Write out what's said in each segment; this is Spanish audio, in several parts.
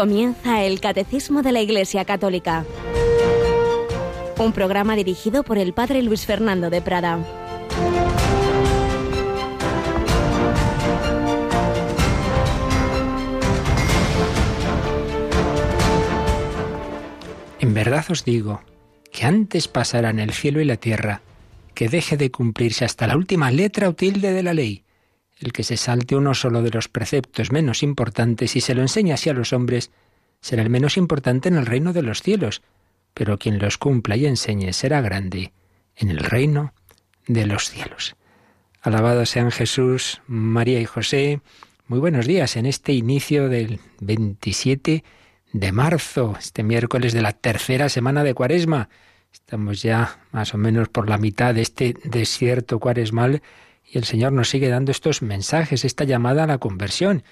Comienza el Catecismo de la Iglesia Católica. Un programa dirigido por el Padre Luis Fernando de Prada. En verdad os digo que antes pasarán el cielo y la tierra que deje de cumplirse hasta la última letra o tilde de la ley. El que se salte uno solo de los preceptos menos importantes y se lo enseñe así a los hombres, será el menos importante en el reino de los cielos, pero quien los cumpla y enseñe será grande en el reino de los cielos. Alabados sean Jesús, María y José. Muy buenos días en este inicio del 27 de marzo, este miércoles de la tercera semana de Cuaresma. Estamos ya más o menos por la mitad de este desierto cuaresmal y el Señor nos sigue dando estos mensajes, esta llamada a la conversión.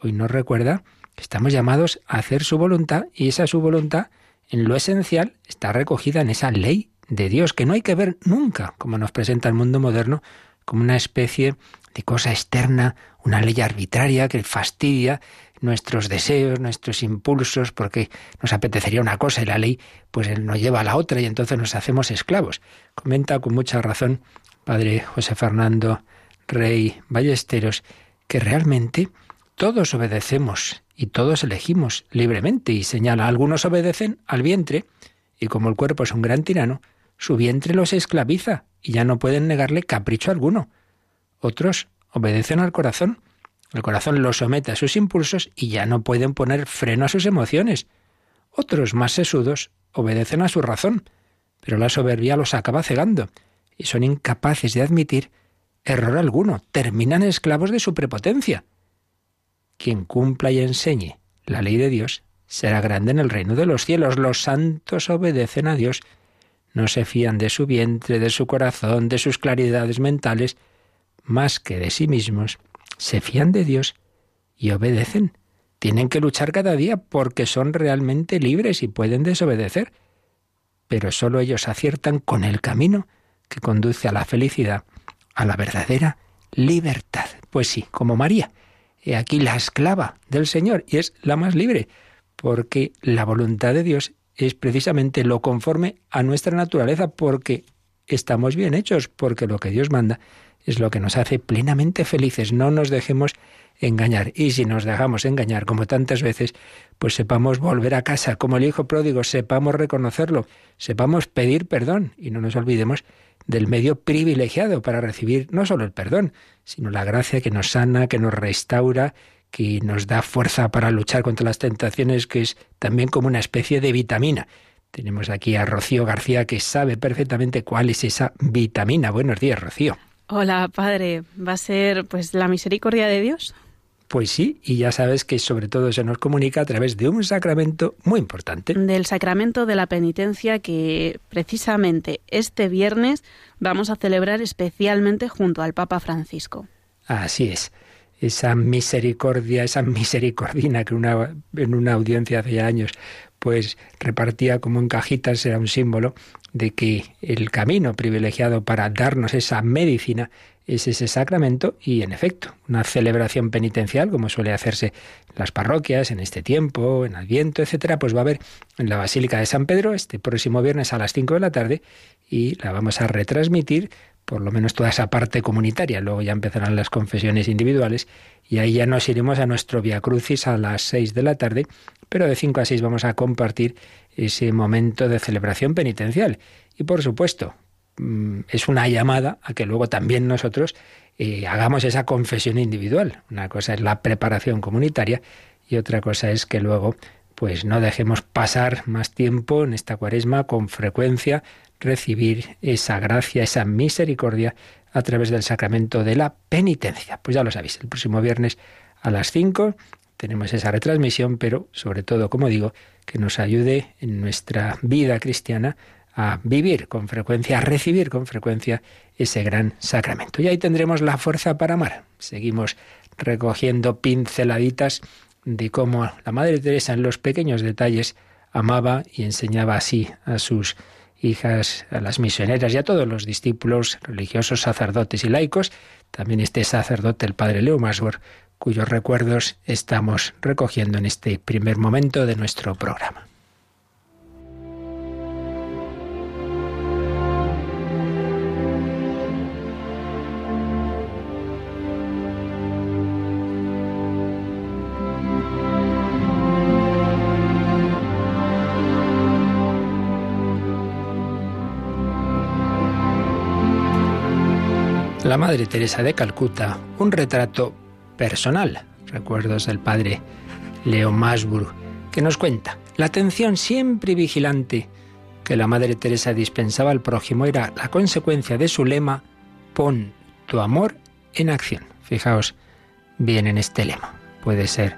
Hoy nos recuerda que estamos llamados a hacer su voluntad y esa su voluntad, en lo esencial, está recogida en esa ley de Dios, que no hay que ver nunca, como nos presenta el mundo moderno, como una especie de cosa externa, una ley arbitraria que fastidia nuestros deseos, nuestros impulsos, porque nos apetecería una cosa y la ley pues nos lleva a la otra y entonces nos hacemos esclavos. Comenta con mucha razón padre José Fernando Rey Ballesteros que realmente todos obedecemos y todos elegimos libremente y señala, algunos obedecen al vientre y como el cuerpo es un gran tirano, su vientre los esclaviza y ya no pueden negarle capricho alguno. Otros obedecen al corazón el corazón los somete a sus impulsos y ya no pueden poner freno a sus emociones. Otros más sesudos obedecen a su razón, pero la soberbia los acaba cegando y son incapaces de admitir error alguno, terminan esclavos de su prepotencia. Quien cumpla y enseñe la ley de Dios será grande en el reino de los cielos. Los santos obedecen a Dios, no se fían de su vientre, de su corazón, de sus claridades mentales, más que de sí mismos se fían de Dios y obedecen. Tienen que luchar cada día porque son realmente libres y pueden desobedecer. Pero solo ellos aciertan con el camino que conduce a la felicidad, a la verdadera libertad. Pues sí, como María. He aquí la esclava del Señor y es la más libre, porque la voluntad de Dios es precisamente lo conforme a nuestra naturaleza, porque estamos bien hechos, porque lo que Dios manda es lo que nos hace plenamente felices. No nos dejemos engañar. Y si nos dejamos engañar, como tantas veces, pues sepamos volver a casa, como el Hijo pródigo, sepamos reconocerlo, sepamos pedir perdón y no nos olvidemos del medio privilegiado para recibir no solo el perdón, sino la gracia que nos sana, que nos restaura, que nos da fuerza para luchar contra las tentaciones, que es también como una especie de vitamina. Tenemos aquí a Rocío García que sabe perfectamente cuál es esa vitamina. Buenos días, Rocío. Hola, Padre. ¿Va a ser pues la misericordia de Dios? Pues sí, y ya sabes que sobre todo se nos comunica a través de un sacramento muy importante. Del sacramento de la penitencia que precisamente este viernes vamos a celebrar especialmente junto al Papa Francisco. Así es. Esa misericordia, esa misericordina que una, en una audiencia hace años pues repartía como en cajitas, era un símbolo de que el camino privilegiado para darnos esa medicina es ese sacramento y, en efecto, una celebración penitencial, como suele hacerse en las parroquias en este tiempo, en Adviento, etcétera, pues va a haber en la Basílica de San Pedro este próximo viernes a las 5 de la tarde y la vamos a retransmitir por lo menos toda esa parte comunitaria. Luego ya empezarán las confesiones individuales y ahí ya nos iremos a nuestro Via Crucis a las 6 de la tarde, pero de 5 a 6 vamos a compartir ese momento de celebración penitencial. Y por supuesto, mm, es una llamada a que luego también nosotros eh, hagamos esa confesión individual. Una cosa es la preparación comunitaria y otra cosa es que luego pues no dejemos pasar más tiempo en esta cuaresma con frecuencia recibir esa gracia, esa misericordia a través del sacramento de la penitencia. Pues ya lo sabéis, el próximo viernes a las 5 tenemos esa retransmisión, pero sobre todo, como digo, que nos ayude en nuestra vida cristiana a vivir con frecuencia, a recibir con frecuencia ese gran sacramento. Y ahí tendremos la fuerza para amar. Seguimos recogiendo pinceladitas de cómo la Madre Teresa en los pequeños detalles amaba y enseñaba así a sus hijas, a las misioneras y a todos los discípulos religiosos, sacerdotes y laicos, también este sacerdote, el padre Leo Masur, cuyos recuerdos estamos recogiendo en este primer momento de nuestro programa. La Madre Teresa de Calcuta, un retrato personal, recuerdos del padre Leo Masburg, que nos cuenta la atención siempre vigilante que la Madre Teresa dispensaba al prójimo era la consecuencia de su lema, pon tu amor en acción. Fijaos bien en este lema. Puede ser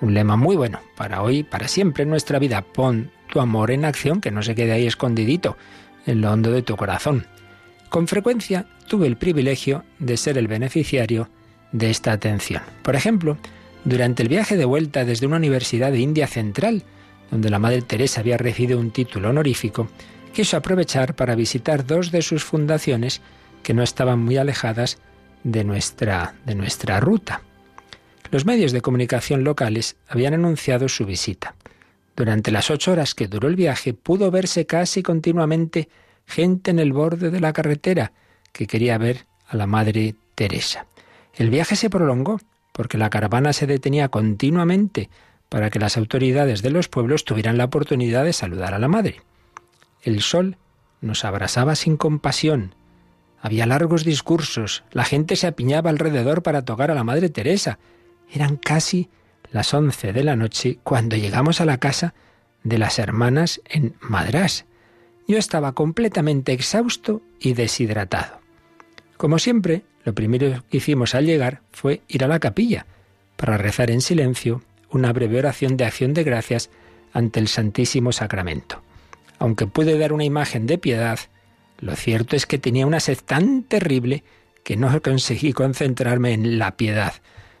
un lema muy bueno para hoy, para siempre en nuestra vida. Pon tu amor en acción, que no se quede ahí escondidito en lo hondo de tu corazón. Con frecuencia tuve el privilegio de ser el beneficiario de esta atención. Por ejemplo, durante el viaje de vuelta desde una universidad de India Central, donde la Madre Teresa había recibido un título honorífico, quiso aprovechar para visitar dos de sus fundaciones que no estaban muy alejadas de nuestra, de nuestra ruta. Los medios de comunicación locales habían anunciado su visita. Durante las ocho horas que duró el viaje pudo verse casi continuamente gente en el borde de la carretera que quería ver a la Madre Teresa. El viaje se prolongó porque la caravana se detenía continuamente para que las autoridades de los pueblos tuvieran la oportunidad de saludar a la Madre. El sol nos abrasaba sin compasión. Había largos discursos, la gente se apiñaba alrededor para tocar a la Madre Teresa. Eran casi las once de la noche cuando llegamos a la casa de las hermanas en Madrás. Yo estaba completamente exhausto y deshidratado. Como siempre, lo primero que hicimos al llegar fue ir a la capilla para rezar en silencio una breve oración de acción de gracias ante el Santísimo Sacramento. Aunque pude dar una imagen de piedad, lo cierto es que tenía una sed tan terrible que no conseguí concentrarme en la piedad.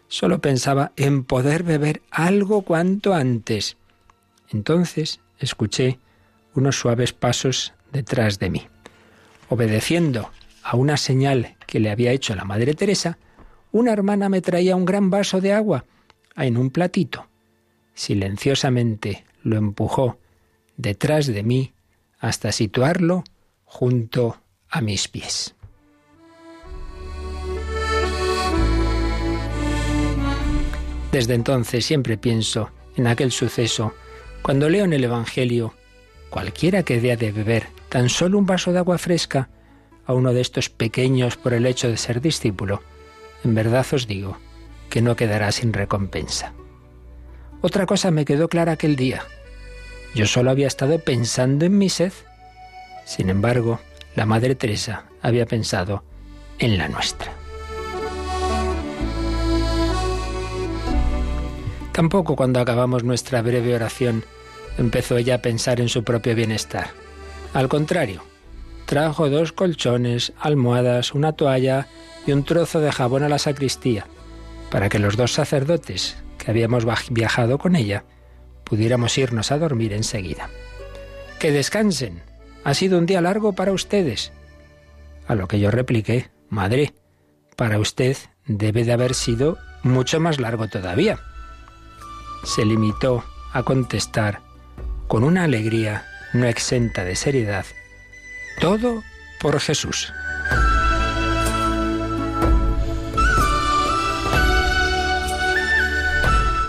Solo pensaba en poder beber algo cuanto antes. Entonces escuché unos suaves pasos detrás de mí. Obedeciendo a una señal que le había hecho la Madre Teresa, una hermana me traía un gran vaso de agua en un platito. Silenciosamente lo empujó detrás de mí hasta situarlo junto a mis pies. Desde entonces siempre pienso en aquel suceso cuando leo en el Evangelio Cualquiera que dé de beber tan solo un vaso de agua fresca a uno de estos pequeños por el hecho de ser discípulo, en verdad os digo que no quedará sin recompensa. Otra cosa me quedó clara aquel día. Yo solo había estado pensando en mi sed. Sin embargo, la Madre Teresa había pensado en la nuestra. Tampoco cuando acabamos nuestra breve oración empezó ella a pensar en su propio bienestar. Al contrario, trajo dos colchones, almohadas, una toalla y un trozo de jabón a la sacristía, para que los dos sacerdotes que habíamos viajado con ella pudiéramos irnos a dormir enseguida. Que descansen. Ha sido un día largo para ustedes. A lo que yo repliqué, Madre, para usted debe de haber sido mucho más largo todavía. Se limitó a contestar con una alegría no exenta de seriedad. Todo por Jesús.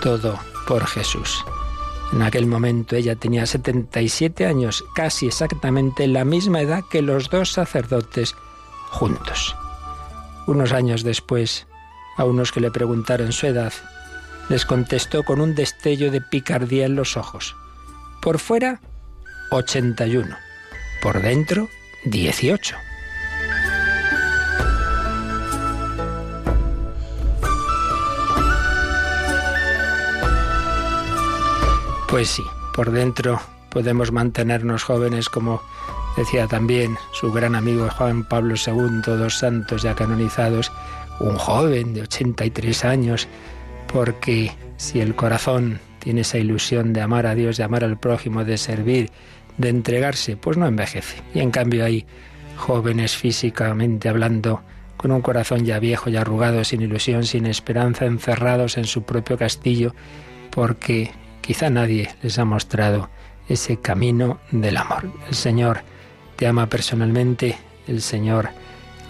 Todo por Jesús. En aquel momento ella tenía 77 años, casi exactamente la misma edad que los dos sacerdotes juntos. Unos años después, a unos que le preguntaron su edad, les contestó con un destello de picardía en los ojos. Por fuera, 81. Por dentro, 18. Pues sí, por dentro podemos mantenernos jóvenes como decía también su gran amigo Juan Pablo II, dos santos ya canonizados, un joven de 83 años, porque si el corazón tiene esa ilusión de amar a Dios, de amar al prójimo, de servir, de entregarse, pues no envejece. Y en cambio hay jóvenes físicamente hablando, con un corazón ya viejo, ya arrugado, sin ilusión, sin esperanza, encerrados en su propio castillo, porque quizá nadie les ha mostrado ese camino del amor. El Señor te ama personalmente, el Señor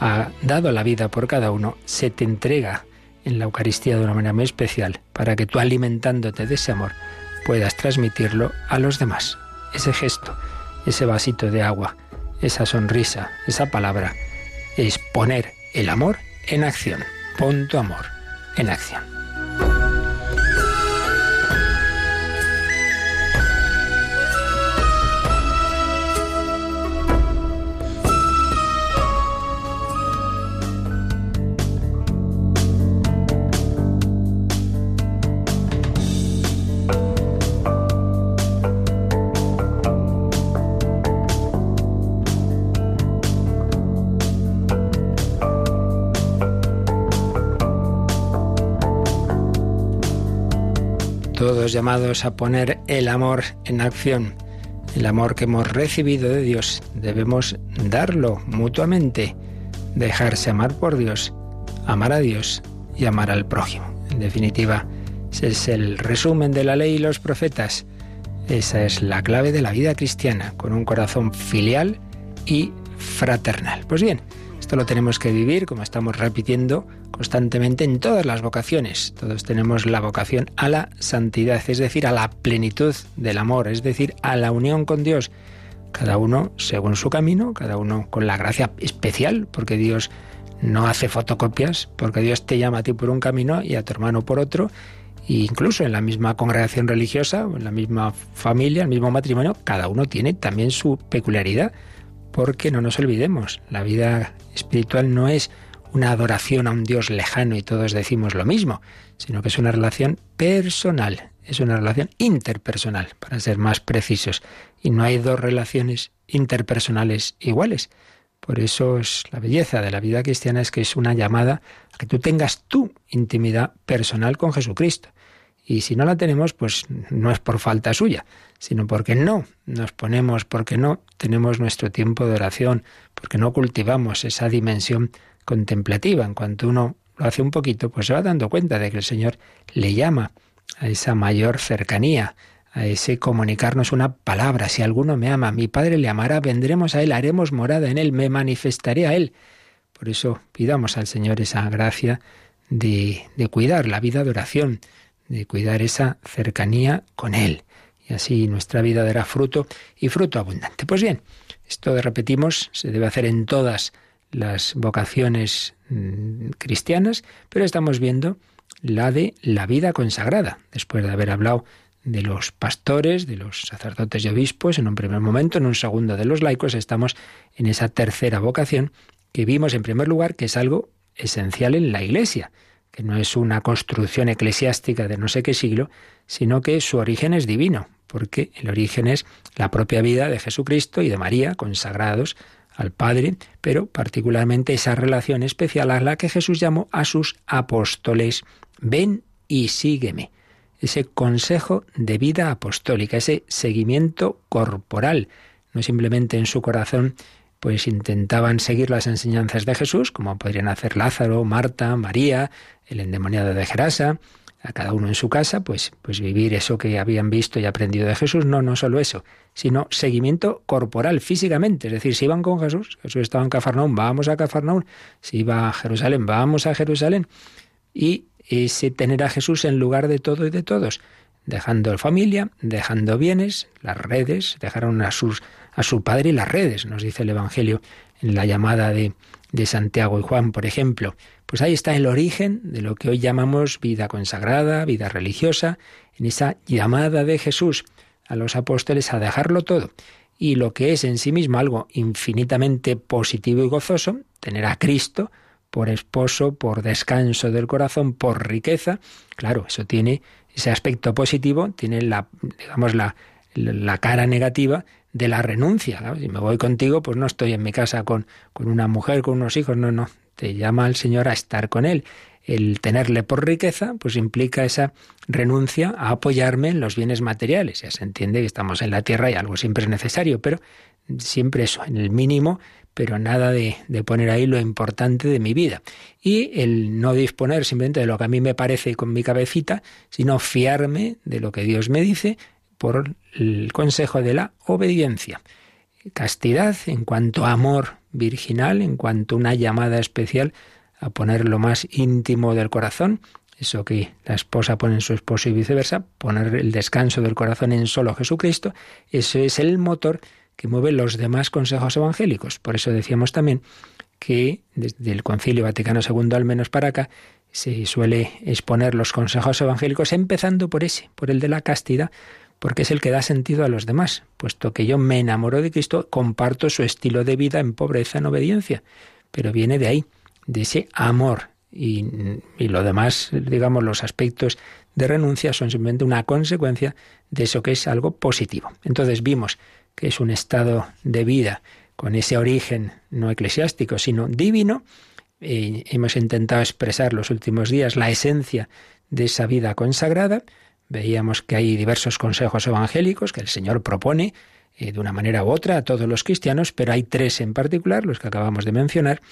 ha dado la vida por cada uno, se te entrega en la Eucaristía de una manera muy especial para que tú alimentándote de ese amor puedas transmitirlo a los demás. Ese gesto, ese vasito de agua, esa sonrisa, esa palabra, es poner el amor en acción. Pon tu amor en acción. Llamados a poner el amor en acción. El amor que hemos recibido de Dios debemos darlo mutuamente, dejarse amar por Dios, amar a Dios y amar al prójimo. En definitiva, ese es el resumen de la ley y los profetas. Esa es la clave de la vida cristiana, con un corazón filial y fraternal. Pues bien, esto lo tenemos que vivir, como estamos repitiendo, constantemente en todas las vocaciones. Todos tenemos la vocación a la santidad, es decir, a la plenitud del amor, es decir, a la unión con Dios. Cada uno según su camino, cada uno con la gracia especial, porque Dios no hace fotocopias, porque Dios te llama a ti por un camino y a tu hermano por otro. E incluso en la misma congregación religiosa, en la misma familia, el mismo matrimonio, cada uno tiene también su peculiaridad, porque no nos olvidemos, la vida espiritual no es una adoración a un Dios lejano y todos decimos lo mismo, sino que es una relación personal, es una relación interpersonal, para ser más precisos. Y no hay dos relaciones interpersonales iguales. Por eso es la belleza de la vida cristiana es que es una llamada a que tú tengas tu intimidad personal con Jesucristo. Y si no la tenemos, pues no es por falta suya, sino porque no nos ponemos, porque no tenemos nuestro tiempo de oración, porque no cultivamos esa dimensión contemplativa. En cuanto uno lo hace un poquito, pues se va dando cuenta de que el Señor le llama a esa mayor cercanía, a ese comunicarnos una palabra. Si alguno me ama, mi Padre le amará, vendremos a Él, haremos morada en Él, me manifestaré a Él. Por eso pidamos al Señor esa gracia de, de cuidar la vida de oración, de cuidar esa cercanía con Él. Y así nuestra vida dará fruto y fruto abundante. Pues bien, esto repetimos, se debe hacer en todas las vocaciones mm, cristianas, pero estamos viendo la de la vida consagrada, después de haber hablado de los pastores, de los sacerdotes y obispos en un primer momento, en un segundo de los laicos, estamos en esa tercera vocación que vimos en primer lugar que es algo esencial en la Iglesia, que no es una construcción eclesiástica de no sé qué siglo, sino que su origen es divino, porque el origen es la propia vida de Jesucristo y de María, consagrados al Padre, pero particularmente esa relación especial a la que Jesús llamó a sus apóstoles. Ven y sígueme. Ese consejo de vida apostólica, ese seguimiento corporal, no simplemente en su corazón, pues intentaban seguir las enseñanzas de Jesús, como podrían hacer Lázaro, Marta, María, el endemoniado de Gerasa, a cada uno en su casa, pues, pues vivir eso que habían visto y aprendido de Jesús. No, no solo eso, sino seguimiento corporal, físicamente. Es decir, si iban con Jesús, Jesús estaba en Cafarnaún, vamos a Cafarnaún. Si iba a Jerusalén, vamos a Jerusalén. Y ese tener a Jesús en lugar de todo y de todos, dejando familia, dejando bienes, las redes, dejaron a, sus, a su padre y las redes, nos dice el Evangelio en la llamada de, de Santiago y Juan, por ejemplo. Pues ahí está el origen de lo que hoy llamamos vida consagrada, vida religiosa, en esa llamada de Jesús a los apóstoles a dejarlo todo. Y lo que es en sí mismo algo infinitamente positivo y gozoso, tener a Cristo por esposo, por descanso del corazón, por riqueza, claro, eso tiene ese aspecto positivo, tiene la, digamos, la, la cara negativa de la renuncia. Si me voy contigo, pues no estoy en mi casa con, con una mujer, con unos hijos, no, no te llama el Señor a estar con Él. el tenerle por riqueza, pues implica esa renuncia a apoyarme en los bienes materiales. Ya se entiende que estamos en la tierra y algo siempre es necesario, pero siempre eso, en el mínimo, pero nada de, de, poner ahí lo importante de mi vida. Y el no disponer simplemente de lo que a mí me parece con mi cabecita, sino fiarme de lo que Dios me dice por el consejo de la obediencia. Castidad en cuanto a amor virginal, en cuanto a una llamada especial a poner lo más íntimo del corazón, eso que la esposa pone en su esposo y viceversa, poner el descanso del corazón en solo Jesucristo, eso es el motor que mueve los demás consejos evangélicos. Por eso decíamos también que desde el Concilio Vaticano II al menos para acá se suele exponer los consejos evangélicos empezando por ese, por el de la castidad, porque es el que da sentido a los demás, puesto que yo me enamoro de Cristo, comparto su estilo de vida en pobreza, en obediencia, pero viene de ahí de ese amor. Y, y, lo demás, digamos, los aspectos de renuncia son simplemente una consecuencia de eso que es algo positivo. Entonces vimos que es un estado de vida con ese origen no eclesiástico, sino divino. hemos intentado expresar los últimos días la esencia de esa vida consagrada. Veíamos que hay diversos consejos evangélicos que el Señor propone eh, de una manera u otra a todos los cristianos, pero hay tres en particular, los que acabamos de mencionar,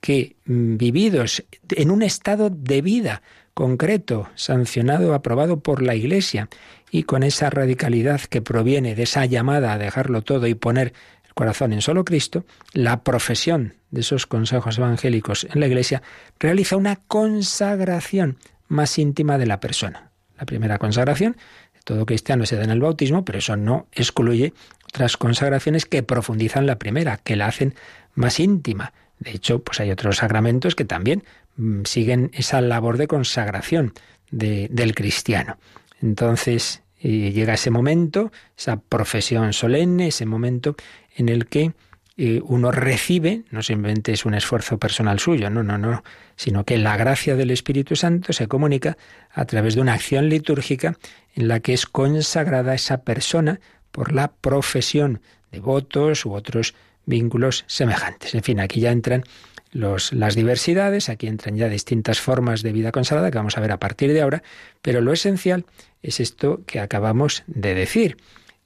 que mm, vividos en un estado de vida concreto, sancionado, aprobado por la Iglesia, y con esa radicalidad que proviene de esa llamada a dejarlo todo y poner el corazón en solo Cristo, la profesión de esos consejos evangélicos en la Iglesia realiza una consagración más íntima de la persona. La primera consagración, todo cristiano se da en el bautismo, pero eso no excluye otras consagraciones que profundizan la primera, que la hacen más íntima. De hecho, pues hay otros sacramentos que también mm, siguen esa labor de consagración del cristiano. Entonces eh, llega ese momento, esa profesión solemne, ese momento en el que eh, uno recibe, no simplemente es un esfuerzo personal suyo, no, no, no, sino que la gracia del Espíritu Santo se comunica a través de una acción litúrgica en la que es consagrada esa persona por la profesión de votos u otros vínculos semejantes. En fin, aquí ya entran las diversidades, aquí entran ya distintas formas de vida consagrada que vamos a ver a partir de ahora, pero lo esencial es esto que acabamos de decir,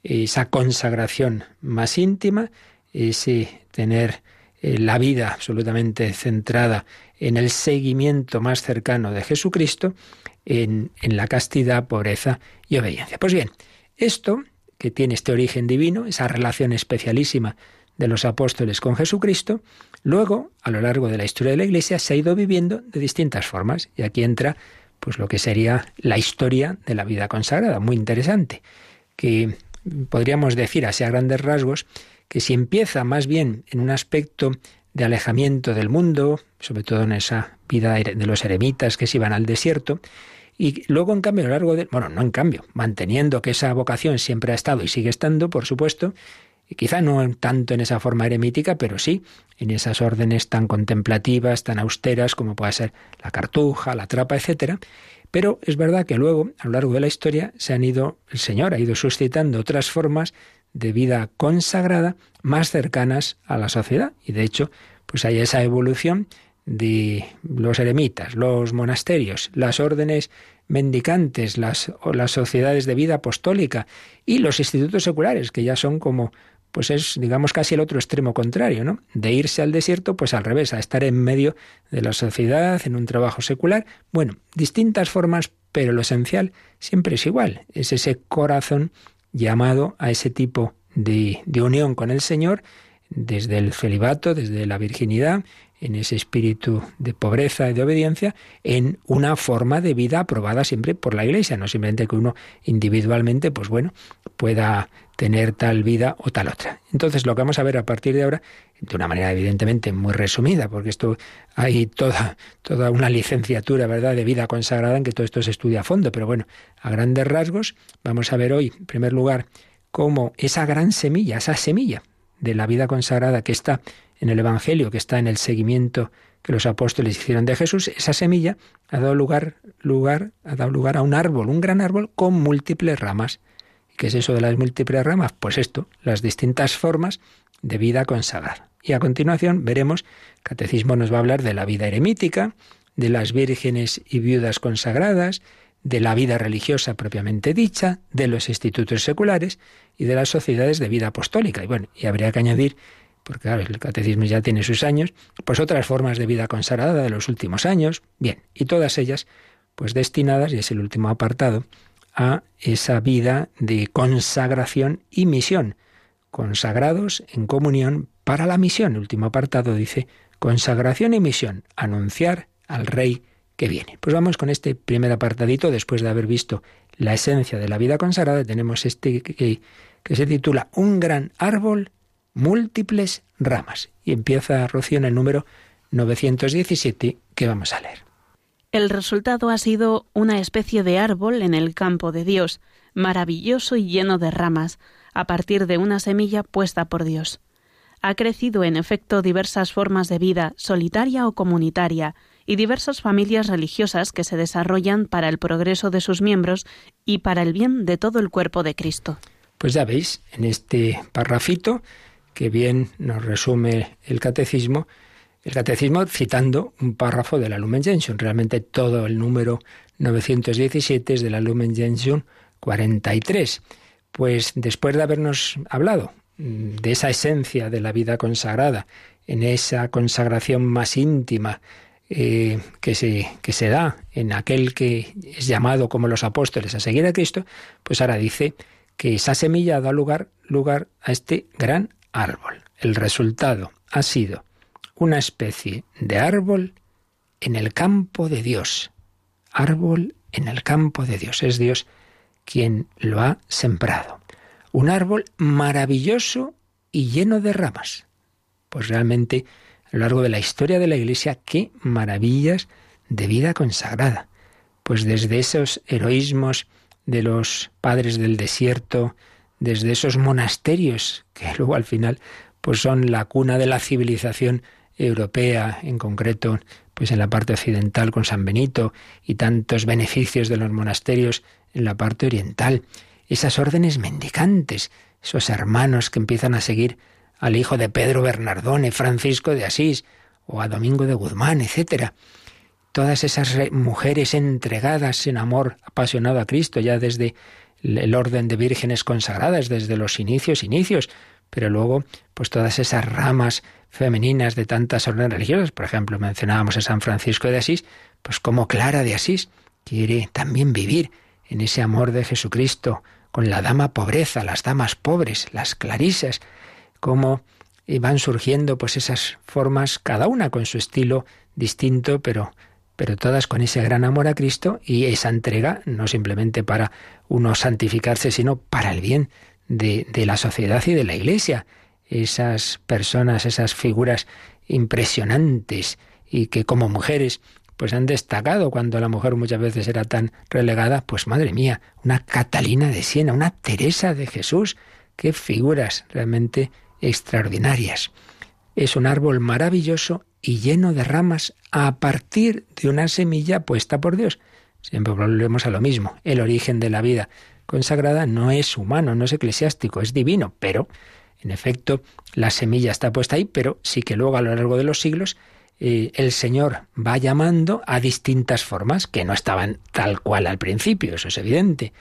esa consagración más íntima, ese tener eh, la vida absolutamente centrada en el seguimiento más cercano de Jesucristo, en, en la castidad, pobreza y obediencia. Pues bien, esto que tiene este origen divino, esa relación especialísima de los apóstoles con Jesucristo, luego, a lo largo de la historia de la Iglesia, se ha ido viviendo de distintas formas. Y aquí entra pues lo que sería la historia de la vida consagrada, muy interesante, que podríamos decir así a grandes rasgos que si empieza más bien en un aspecto de alejamiento del mundo, sobre todo en esa vida de los eremitas que se iban al desierto, y luego, en cambio, a lo largo de, bueno, no en cambio, manteniendo que esa vocación siempre ha estado y sigue estando, por supuesto, y quizá no tanto en esa forma eremítica, pero sí en esas órdenes tan contemplativas, tan austeras como puede ser la cartuja, la trapa, etcétera. Pero es verdad que luego, a lo largo de la historia, se han ido, el Señor ha ido suscitando otras formas de vida consagrada más cercanas a la sociedad. Y de hecho, pues hay esa evolución de los eremitas, los monasterios, las órdenes mendicantes, las, las sociedades de vida apostólica y los institutos seculares, que ya son como pues es, digamos, casi el otro extremo contrario, ¿no? De irse al desierto, pues al revés, a estar en medio de la sociedad, en un trabajo secular. Bueno, distintas formas, pero lo esencial siempre es igual. Es ese corazón llamado a ese tipo de, unión con el Señor, desde el celibato, desde la virginidad, en ese espíritu de pobreza y de obediencia, en una forma de vida aprobada siempre por la Iglesia, no simplemente que uno individualmente, pues bueno, pueda tener tal vida o tal otra. Entonces, lo que vamos a ver a partir de ahora, de una manera evidentemente muy resumida, porque esto hay toda, toda una licenciatura, ¿verdad?, de vida consagrada en que todo esto se estudia a fondo, pero bueno, a grandes rasgos, vamos a ver hoy, en primer lugar, cómo esa gran semilla, esa semilla de la vida consagrada que está en el Evangelio, que está en el seguimiento que los apóstoles hicieron de Jesús, esa semilla ha dado lugar, lugar, ha dado lugar a un árbol, un gran árbol con múltiples ramas. ¿Qué es eso de las múltiples ramas? Pues esto, las distintas formas de vida consagrada. Y a continuación veremos, Catecismo nos va a hablar de la vida eremítica, de las vírgenes y viudas consagradas, de la vida religiosa propiamente dicha, de los institutos seculares y de las sociedades de vida apostólica. Y bueno, y habría que añadir, porque claro, el catecismo ya tiene sus años, pues otras formas de vida consagrada de los últimos años, bien, y todas ellas pues destinadas, y es el último apartado, a esa vida de consagración y misión, consagrados en comunión para la misión. El último apartado dice consagración y misión, anunciar al Rey que viene. Pues vamos con este primer apartadito, después de haber visto la esencia de la vida consagrada, tenemos este que, que se titula Un gran árbol, múltiples ramas. Y empieza Rocío en el número 917 que vamos a leer. El resultado ha sido una especie de árbol en el campo de Dios, maravilloso y lleno de ramas, a partir de una semilla puesta por Dios. Ha crecido en efecto diversas formas de vida, solitaria o comunitaria, y diversas familias religiosas que se desarrollan para el progreso de sus miembros y para el bien de todo el cuerpo de Cristo. Pues ya veis, en este parrafito, que bien nos resume el catecismo, el catecismo citando un párrafo de la Lumen Gentium. Realmente todo el número 917 es de la Lumen Gentium 43. Pues después de habernos hablado de esa esencia de la vida consagrada, en esa consagración más íntima eh, que, se, que se da en aquel que es llamado como los apóstoles a seguir a Cristo, pues ahora dice que esa semilla da lugar, lugar a este gran árbol. El resultado ha sido una especie de árbol en el campo de Dios. Árbol en el campo de Dios. Es Dios quien lo ha sembrado. Un árbol maravilloso y lleno de ramas. Pues realmente, a lo largo de la historia de la Iglesia, qué maravillas de vida consagrada. Pues desde esos heroísmos de los padres del desierto, desde esos monasterios que luego al final pues son la cuna de la civilización europea, en concreto, pues en la parte occidental con San Benito y tantos beneficios de los monasterios en la parte oriental, esas órdenes mendicantes, esos hermanos que empiezan a seguir al hijo de Pedro Bernardone, Francisco de Asís o a Domingo de Guzmán, etcétera. Todas esas mujeres entregadas en amor apasionado a Cristo ya desde el orden de vírgenes consagradas, desde los inicios, inicios, pero luego, pues todas esas ramas femeninas de tantas órdenes religiosas, por ejemplo, mencionábamos a San Francisco de Asís, pues como Clara de Asís quiere también vivir en ese amor de Jesucristo, con la dama pobreza, las damas pobres, las clarisas, cómo van surgiendo pues esas formas, cada una con su estilo distinto, pero pero todas con ese gran amor a Cristo y esa entrega, no simplemente para uno santificarse, sino para el bien de, la sociedad y de la Iglesia. Esas personas, esas figuras impresionantes y que como mujeres pues han destacado cuando la mujer muchas veces era tan relegada, pues madre mía, una Catalina de Siena, una Teresa de Jesús, qué figuras realmente extraordinarias. Es un árbol maravilloso y lleno de ramas a partir de una semilla puesta por Dios. Siempre volvemos a lo mismo, el origen de la vida consagrada no es humano, no es eclesiástico, es divino, pero en efecto la semilla está puesta ahí, pero sí que luego a lo largo de los siglos eh, el Señor va llamando a distintas formas que no estaban tal cual al principio, eso es evidente.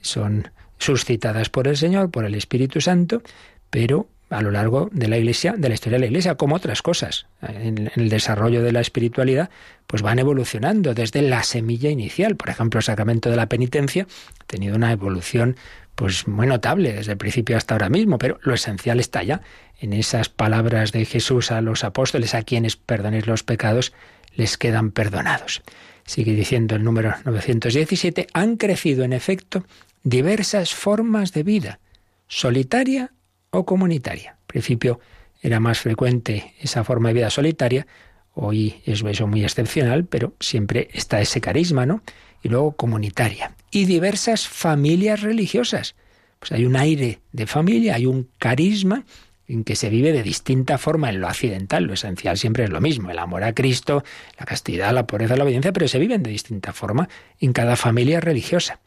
Son suscitadas por el Señor, por el Espíritu Santo, pero a lo largo de la Iglesia, de la historia de la Iglesia, como otras cosas. En, el desarrollo de la espiritualidad, pues van evolucionando desde la semilla inicial. Por ejemplo, el sacramento de la penitencia ha tenido una evolución pues muy notable desde el principio hasta ahora mismo, pero lo esencial está ya en esas palabras de Jesús a los apóstoles, a quienes perdonéis los pecados, les quedan perdonados. Sigue diciendo el número 917, han crecido en efecto diversas formas de vida, solitaria o comunitaria. Al principio era más frecuente esa forma de vida solitaria, hoy es eso muy excepcional, pero siempre está ese carisma, ¿no? Y luego comunitaria. Y diversas familias religiosas. Pues hay un aire de familia, hay un carisma en que se vive de distinta forma en lo accidental. Lo esencial siempre es lo mismo, el amor a Cristo, la castidad, la pureza, la obediencia, pero se viven de distinta forma en cada familia religiosa.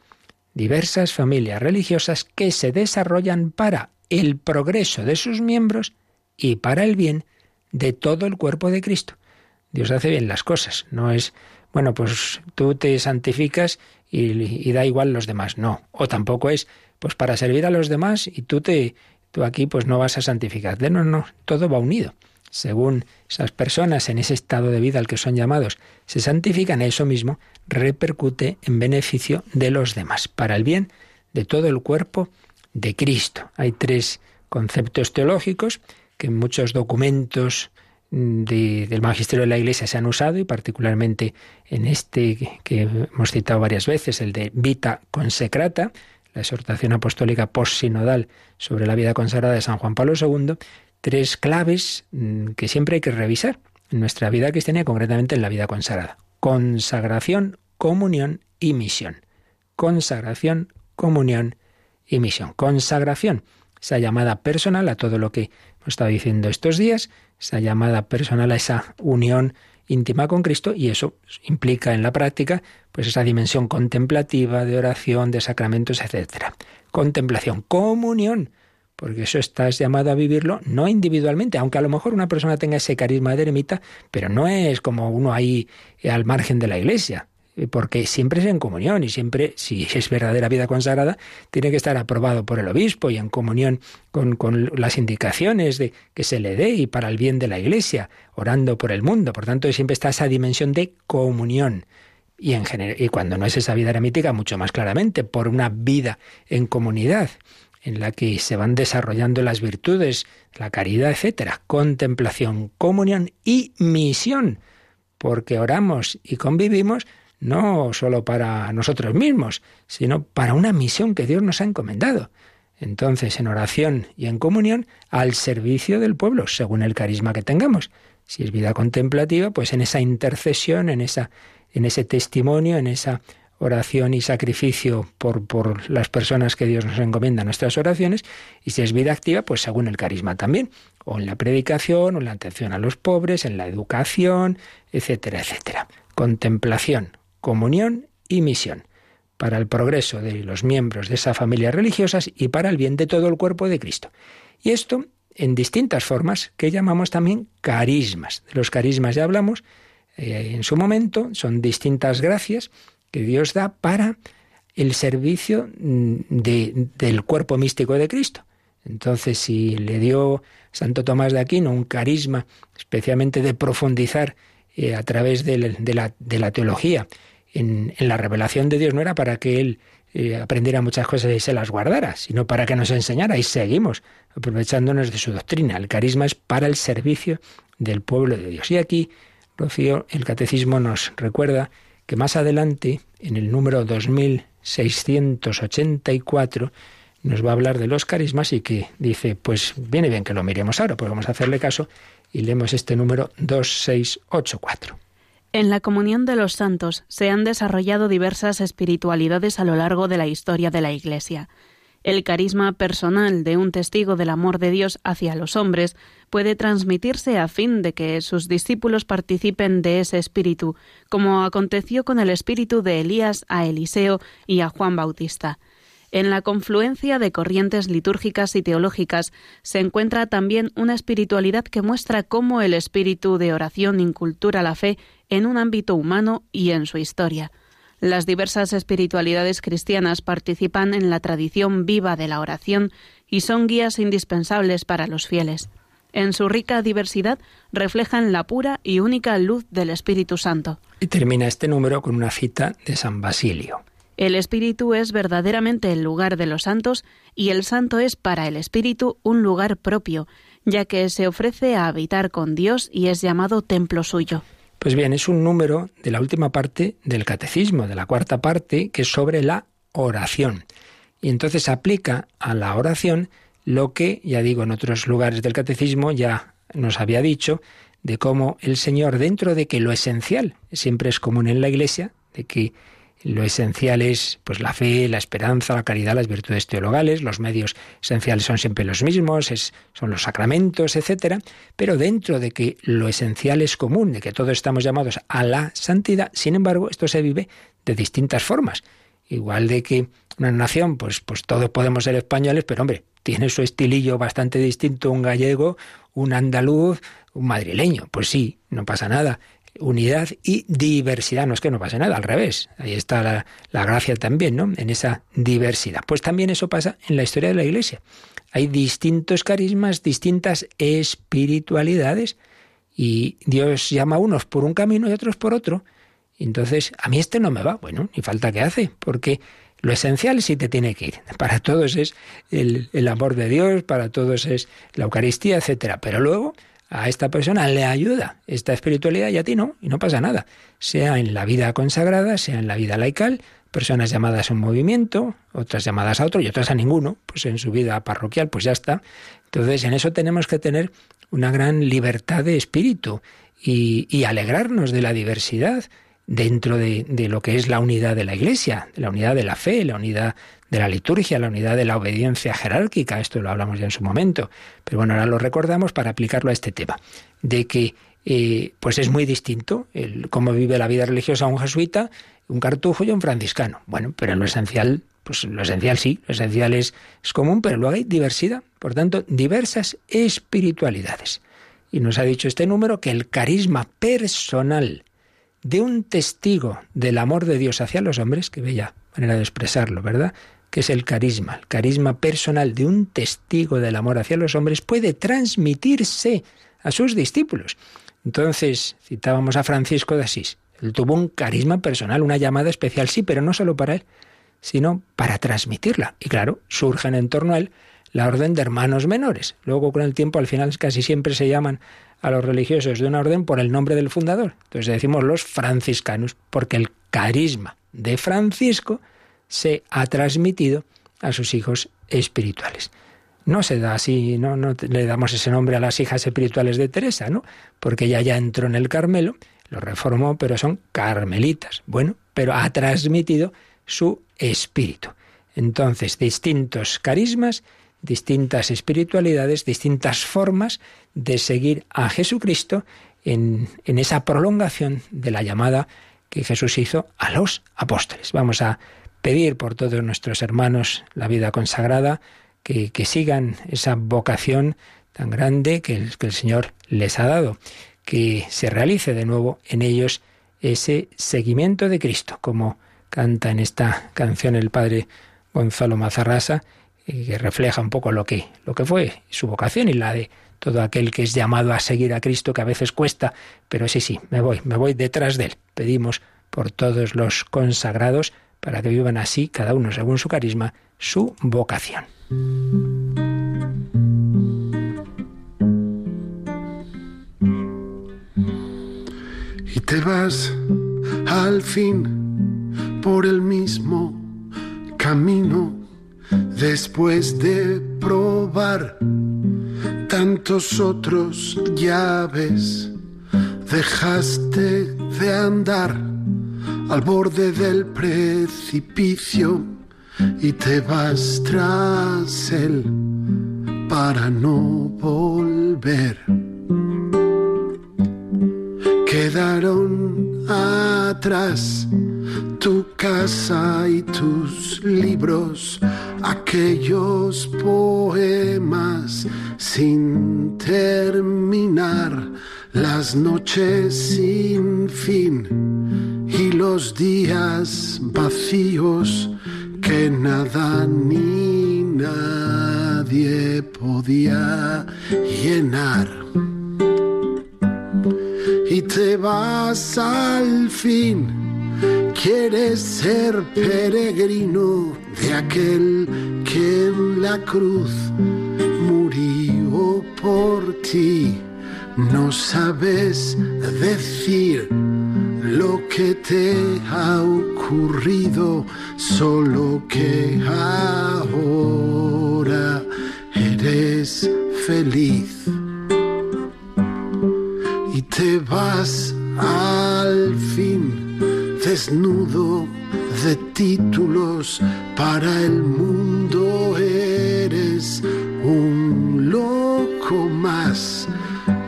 Diversas familias religiosas que se desarrollan para el progreso de sus miembros y para el bien de todo el cuerpo de Cristo. Dios hace bien las cosas. No es, bueno, pues tú te santificas y, da igual los demás. No. O tampoco es, pues para servir a los demás y tú te, tú aquí pues no vas a santificarte. No, no, todo va unido. Según esas personas en ese estado de vida al que son llamados se santifican, eso mismo repercute en beneficio de los demás, para el bien de todo el cuerpo de Cristo. Hay tres conceptos teológicos que en muchos documentos del magisterio de la Iglesia se han usado y particularmente en este que hemos citado varias veces, el de Vita Consecrata, la exhortación apostólica post-sinodal sobre la vida consagrada de San Juan Pablo II, tres claves mm, que siempre hay que revisar en nuestra vida cristiana y concretamente en la vida consagrada. Consagración, comunión y misión. Consagración, comunión y misión. Consagración, esa llamada personal a todo lo que hemos estado diciendo estos días, esa llamada personal a esa unión íntima con Cristo y eso implica en la práctica pues esa dimensión contemplativa de oración, de sacramentos, etcétera. Contemplación, comunión, porque eso estás llamado a vivirlo no individualmente, aunque a lo mejor una persona tenga ese carisma de eremita, pero no es como uno ahí al margen de la iglesia porque siempre es en comunión y siempre, si es verdadera vida consagrada, tiene que estar aprobado por el obispo y en comunión con, con, las indicaciones de que se le dé y para el bien de la Iglesia, orando por el mundo. Por tanto, siempre está esa dimensión de comunión. Y, en y cuando no es esa vida eremítica, mucho más claramente, por una vida en comunidad en la que se van desarrollando las virtudes, la caridad, etcétera, contemplación, comunión y misión, porque oramos y convivimos no solo para nosotros mismos, sino para una misión que Dios nos ha encomendado. Entonces, en oración y en comunión, al servicio del pueblo, según el carisma que tengamos. Si es vida contemplativa, pues en esa intercesión, en, esa, en ese testimonio, en esa oración y sacrificio por, por las personas que Dios nos encomienda nuestras oraciones, y si es vida activa, pues según el carisma también, o en la predicación, o en la atención a los pobres, en la educación, etcétera, etcétera. Contemplación, comunión y misión, para el progreso de los miembros de esa familia religiosas y para el bien de todo el cuerpo de Cristo. Y esto en distintas formas que llamamos también carismas. De los carismas ya hablamos eh, en su momento, son distintas gracias que Dios da para el servicio mm, del cuerpo místico de Cristo. Entonces, si le dio Santo Tomás de Aquino un carisma especialmente de profundizar eh, a través de, la, teología en, la revelación de Dios no era para que él eh, aprendiera muchas cosas y se las guardara, sino para que nos enseñara y seguimos aprovechándonos de su doctrina. El carisma es para el servicio del pueblo de Dios. Y aquí, Rocío, el catecismo nos recuerda que más adelante, en el número 2684, nos va a hablar de los carismas y que dice, pues viene bien que lo miremos ahora, pues vamos a hacerle caso y leemos este número 2684. En la comunión de los santos se han desarrollado diversas espiritualidades a lo largo de la historia de la Iglesia. El carisma personal de un testigo del amor de Dios hacia los hombres puede transmitirse a fin de que sus discípulos participen de ese espíritu, como aconteció con el espíritu de Elías a Eliseo y a Juan Bautista. En la confluencia de corrientes litúrgicas y teológicas se encuentra también una espiritualidad que muestra cómo el espíritu de oración incultura la fe en un ámbito humano y en su historia. Las diversas espiritualidades cristianas participan en la tradición viva de la oración y son guías indispensables para los fieles. En su rica diversidad reflejan la pura y única luz del Espíritu Santo. Y termina este número con una cita de San Basilio. El Espíritu es verdaderamente el lugar de los santos y el santo es para el Espíritu un lugar propio, ya que se ofrece a habitar con Dios y es llamado templo suyo. Pues bien, es un número de la última parte del catecismo, de la cuarta parte, que es sobre la oración. Y entonces aplica a la oración lo que, ya digo, en otros lugares del catecismo ya nos había dicho, de cómo el Señor, dentro de que lo esencial siempre es común en la Iglesia, de que lo esencial es pues la fe, la esperanza, la caridad, las virtudes teologales, los medios esenciales son siempre los mismos, es, son los sacramentos, etcétera, pero dentro de que lo esencial es común, de que todos estamos llamados a la santidad, sin embargo, esto se vive de distintas formas. Igual de que una nación, pues, pues todos podemos ser españoles, pero hombre, tiene su estilillo bastante distinto un gallego, un andaluz, un madrileño. Pues sí, no pasa nada. Unidad y diversidad. No es que no pase nada, al revés. Ahí está la, la, gracia también, ¿no? En esa diversidad. Pues también eso pasa en la historia de la Iglesia. Hay distintos carismas, distintas espiritualidades y Dios llama a unos por un camino y otros por otro. Entonces, a mí este no me va. Bueno, ni falta que hace, porque lo esencial sí te tiene que ir. Para todos es el, el amor de Dios, para todos es la Eucaristía, etcétera. Pero luego a esta persona le ayuda esta espiritualidad y a ti no, y no pasa nada. Sea en la vida consagrada, sea en la vida laical, personas llamadas a un movimiento, otras llamadas a otro y otras a ninguno, pues en su vida parroquial, pues ya está. Entonces, en eso tenemos que tener una gran libertad de espíritu y, alegrarnos de la diversidad dentro de, lo que es la unidad de la Iglesia, la unidad de la fe, la unidad de la liturgia, la unidad de la obediencia jerárquica, esto lo hablamos ya en su momento, pero bueno, ahora lo recordamos para aplicarlo a este tema, de que eh, pues es muy distinto el cómo vive la vida religiosa un jesuita, un cartujo y un franciscano. Bueno, pero en lo esencial, pues lo esencial sí, lo esencial es, es común, pero luego hay diversidad, por tanto, diversas espiritualidades. Y nos ha dicho este número que el carisma personal de un testigo del amor de Dios hacia los hombres, que bella manera de expresarlo, ¿verdad? Que es el carisma, el carisma personal de un testigo del amor hacia los hombres, puede transmitirse a sus discípulos. Entonces, citábamos a Francisco de Asís. Él tuvo un carisma personal, una llamada especial, sí, pero no solo para él, sino para transmitirla. Y claro, surgen en torno a él la orden de hermanos menores. Luego, con el tiempo, al final casi siempre se llaman a los religiosos de una orden por el nombre del fundador. Entonces decimos los franciscanos, porque el carisma de Francisco se ha transmitido a sus hijos espirituales. No se da así, no, no le damos ese nombre a las hijas espirituales de Teresa, ¿no? Porque ella ya entró en el Carmelo, lo reformó, pero son carmelitas. Bueno, pero ha transmitido su espíritu. Entonces, distintos carismas, distintas espiritualidades, distintas formas de seguir a Jesucristo en, en esa prolongación de la llamada que Jesús hizo a los apóstoles. Vamos a pedir por todos nuestros hermanos la vida consagrada, que, sigan esa vocación tan grande que el, Señor les ha dado, que se realice de nuevo en ellos ese seguimiento de Cristo, como canta en esta canción el padre Gonzalo Mazarrasa, eh, que refleja un poco lo que, lo que fue su vocación y la de todo aquel que es llamado a seguir a Cristo, que a veces cuesta, pero sí, sí, me voy, me voy detrás de él. Pedimos por todos los consagrados para que vivan así, cada uno según su carisma, su vocación. Y te vas al fin por el mismo camino después de probar tantos otros llaves, dejaste de andar al borde del precipicio y te vas tras él para no volver. Quedaron atrás tu casa y tus libros, aquellos poemas sin terminar, las noches sin fin y los días vacíos que nada ni nadie podía llenar. Y te vas al fin, quieres ser peregrino de aquel que en la cruz murió por ti. No sabes decir lo que te ha ocurrido, solo que ahora eres feliz. Y te vas al fin desnudo de títulos para el mundo, eres un loco más,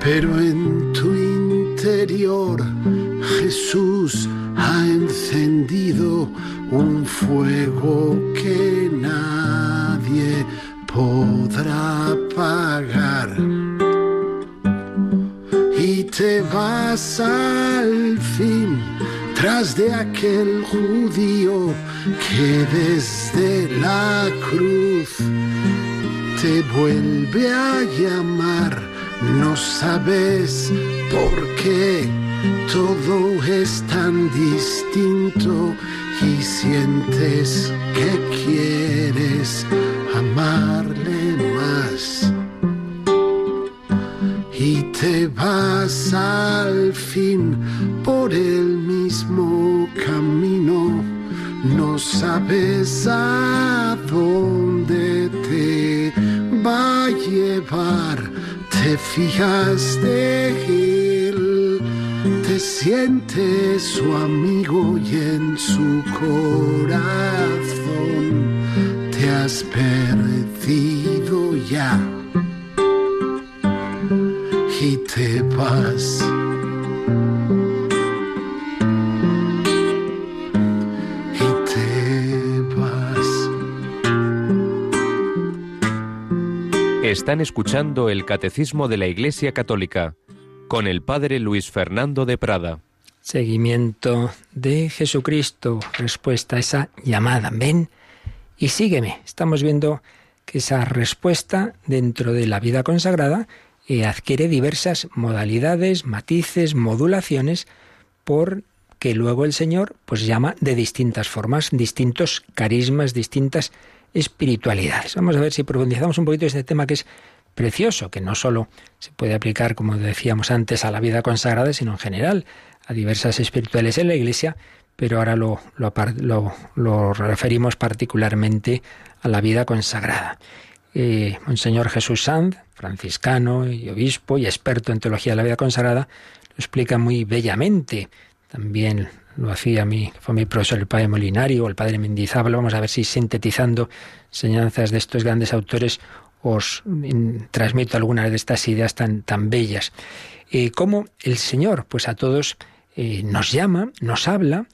pero en tu interior Jesús ha encendido un fuego que nadie podrá apagar. Y te vas al fin tras de aquel judío que desde la cruz te vuelve a llamar. No sabes por qué todo es tan distinto y sientes que quieres amarle más y te vas al fin por el mismo camino. No sabes a dónde te va a llevar, te fijas de él, te sientes su amigo y en su corazón te has perdido ya. Y te vas. Están escuchando el Catecismo de la Iglesia Católica con el Padre Luis Fernando de Prada. Seguimiento de Jesucristo, respuesta a esa llamada. Ven y sígueme. Estamos viendo que esa respuesta dentro de la vida consagrada adquiere diversas modalidades, matices, modulaciones, porque luego el Señor pues llama de distintas formas, distintos carismas, distintas espiritualidades. Vamos a ver si profundizamos un poquito este tema que es precioso, que no solo se puede aplicar, como decíamos antes, a la vida consagrada, sino en general a diversas espirituales en la Iglesia, pero ahora lo, lo, referimos particularmente a la vida consagrada. Eh, Monseñor Jesús Sanz, franciscano y obispo y experto en teología de la vida consagrada, lo explica muy bellamente. También lo hacía mi, fue mi profesor el padre Molinari o el padre Mendizábal. Vamos a ver si sintetizando enseñanzas de estos grandes autores os transmito algunas de estas ideas tan, tan bellas. Eh, como el Señor, pues a todos eh, nos llama, nos habla,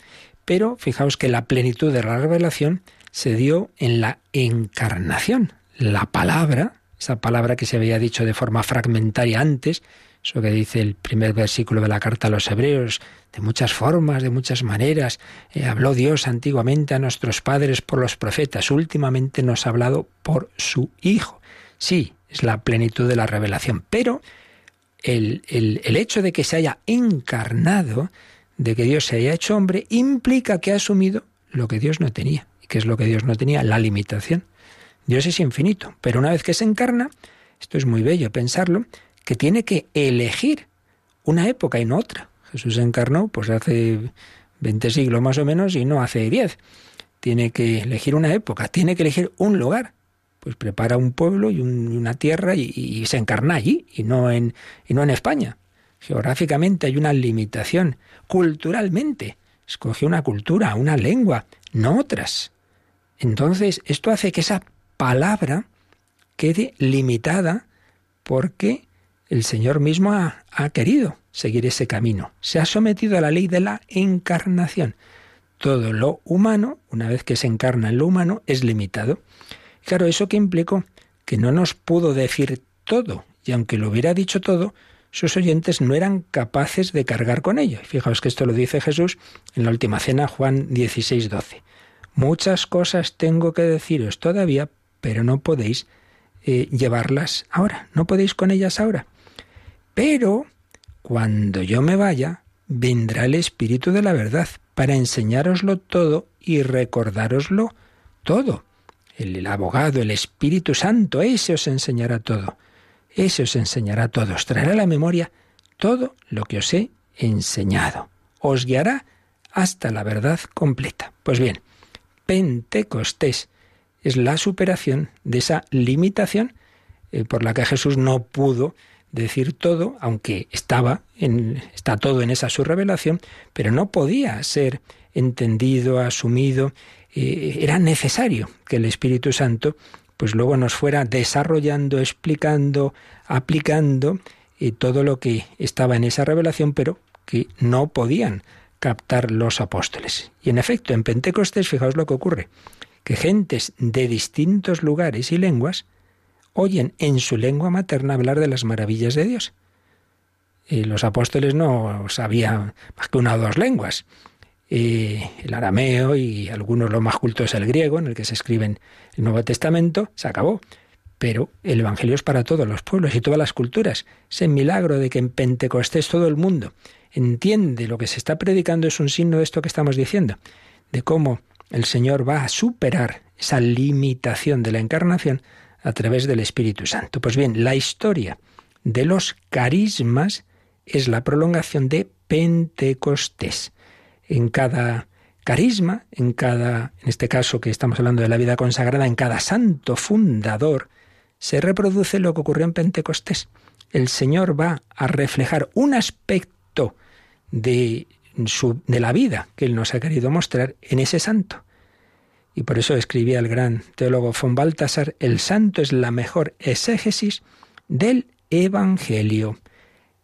pero fijaos que la plenitud de la revelación se dio en la encarnación la palabra, esa palabra que se había dicho de forma fragmentaria antes, eso que dice el primer versículo de la carta a los hebreos, de muchas formas, de muchas maneras, eh, habló Dios antiguamente a nuestros padres por los profetas, últimamente nos ha hablado por su Hijo. Sí, es la plenitud de la revelación, pero el, el, el hecho de que se haya encarnado, de que Dios se haya hecho hombre, implica que ha asumido lo que Dios no tenía. ¿Y qué es lo que Dios no tenía? La limitación. Dios es infinito, pero una vez que se encarna, esto es muy bello pensarlo, que tiene que elegir una época y no otra. Jesús se encarnó pues hace 20 siglos más o menos y no hace 10. Tiene que elegir una época, tiene que elegir un lugar. Pues prepara un pueblo y, una tierra y, se encarna allí y no, en, y no en España. Geográficamente hay una limitación. Culturalmente, escoge una cultura, una lengua, no otras. Entonces, esto hace que esa palabra quede limitada porque el Señor mismo ha, querido seguir ese camino. Se ha sometido a la ley de la encarnación. Todo lo humano, una vez que se encarna en lo humano, es limitado. Claro, ¿eso que implicó? Que no nos pudo decir todo, y aunque lo hubiera dicho todo, sus oyentes no eran capaces de cargar con ello. Fijaos que esto lo dice Jesús en la última cena, Juan 16, 12. Muchas cosas tengo que deciros todavía, pero no podéis eh, llevarlas ahora, no podéis con ellas ahora. Pero cuando yo me vaya, vendrá el Espíritu de la verdad para enseñároslo todo y recordároslo todo. El, abogado, el Espíritu Santo, ese os enseñará todo. Ese os enseñará todo. Os traerá a la memoria todo lo que os he enseñado. Os guiará hasta la verdad completa. Pues bien, Pentecostés es la superación de esa limitación eh, por la que Jesús no pudo decir todo, aunque estaba está todo en esa su revelación, pero no podía ser entendido, asumido. Eh, era necesario que el Espíritu Santo, pues luego nos fuera desarrollando, explicando, aplicando eh, todo lo que estaba en esa revelación, pero que no podían captar los apóstoles. Y en efecto, en Pentecostés, fijaos lo que ocurre que gentes de distintos lugares y lenguas oyen en su lengua materna hablar de las maravillas de Dios. eh, los apóstoles no sabían más que una o dos lenguas. El arameo y algunos lo más cultos el griego, en el que se escribe el Nuevo Testamento, se acabó. Pero el Evangelio es para todos los pueblos y todas las culturas. Ese milagro de que en Pentecostés todo el mundo entiende lo que se está predicando es un signo de esto que estamos diciendo, de cómo el Señor va a superar esa limitación de la encarnación a través del Espíritu Santo. Pues bien, la historia de los carismas es la prolongación de Pentecostés. En cada carisma, en cada, en este caso que estamos hablando de la vida consagrada, en cada santo fundador, se reproduce lo que ocurrió en Pentecostés. El Señor va a reflejar un aspecto de, su, de la vida que Él nos ha querido mostrar en ese santo. Y por eso escribía el gran teólogo von Baltasar, el santo es la mejor exégesis del Evangelio.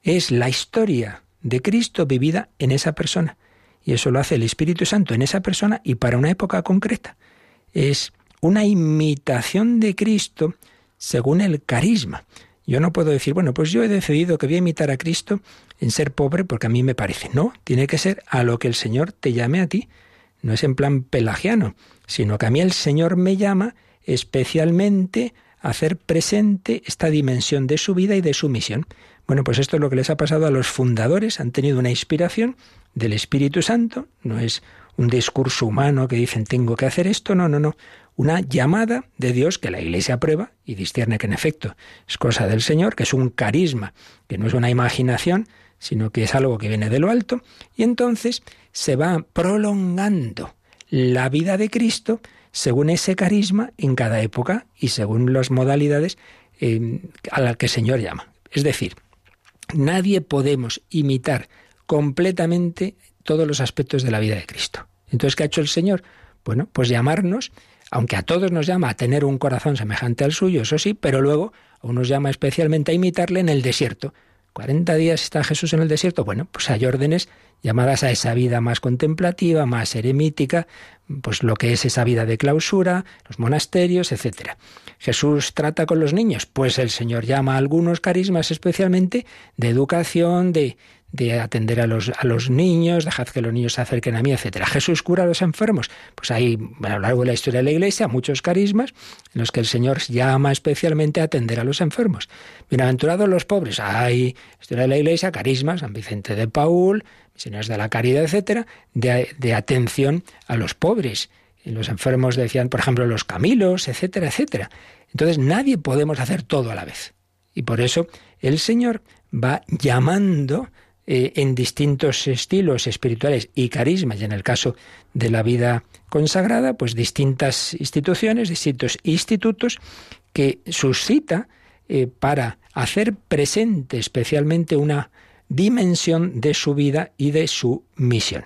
Es la historia de Cristo vivida en esa persona. Y eso lo hace el Espíritu Santo en esa persona y para una época concreta. Es una imitación de Cristo según el carisma. Yo no puedo decir, bueno, pues yo he decidido que voy a imitar a Cristo en ser pobre porque a mí me parece. No, tiene que ser a lo que el Señor te llame a ti. No es en plan pelagiano, sino que a mí el Señor me llama especialmente a hacer presente esta dimensión de su vida y de su misión. Bueno, pues esto es lo que les ha pasado a los fundadores. Han tenido una inspiración del Espíritu Santo. No es un discurso humano que dicen tengo que hacer esto. No, no, no una llamada de Dios que la Iglesia aprueba y discierne que en efecto es cosa del Señor, que es un carisma, que no es una imaginación, sino que es algo que viene de lo alto, y entonces se va prolongando la vida de Cristo según ese carisma en cada época y según las modalidades eh, a las que el Señor llama. Es decir, nadie podemos imitar completamente todos los aspectos de la vida de Cristo. Entonces, ¿qué ha hecho el Señor? Bueno, pues llamarnos aunque a todos nos llama a tener un corazón semejante al suyo, eso sí, pero luego a unos llama especialmente a imitarle en el desierto. 40 días está Jesús en el desierto. Bueno, pues hay órdenes llamadas a esa vida más contemplativa, más eremítica, pues lo que es esa vida de clausura, los monasterios, etc. Jesús trata con los niños, pues el Señor llama a algunos carismas especialmente de educación, de, de atender a los, a los niños, dejad que los niños se acerquen a mí, etcétera. Jesús cura a los enfermos. Pues hay a lo largo de la historia de la Iglesia muchos carismas en los que el Señor llama especialmente a atender a los enfermos. Bienaventurados los pobres. Hay historia de la Iglesia carismas, San Vicente de Paul, misioneros de la caridad, etcétera, de, de atención a los pobres. Y los enfermos decían, por ejemplo, los camilos, etcétera, etcétera. Entonces nadie podemos hacer todo a la vez. Y por eso el Señor va llamando eh, en distintos estilos espirituales y carismas, y en el caso de la vida consagrada, pues distintas instituciones, distintos institutos que suscita eh, para hacer presente especialmente una dimensión de su vida y de su misión.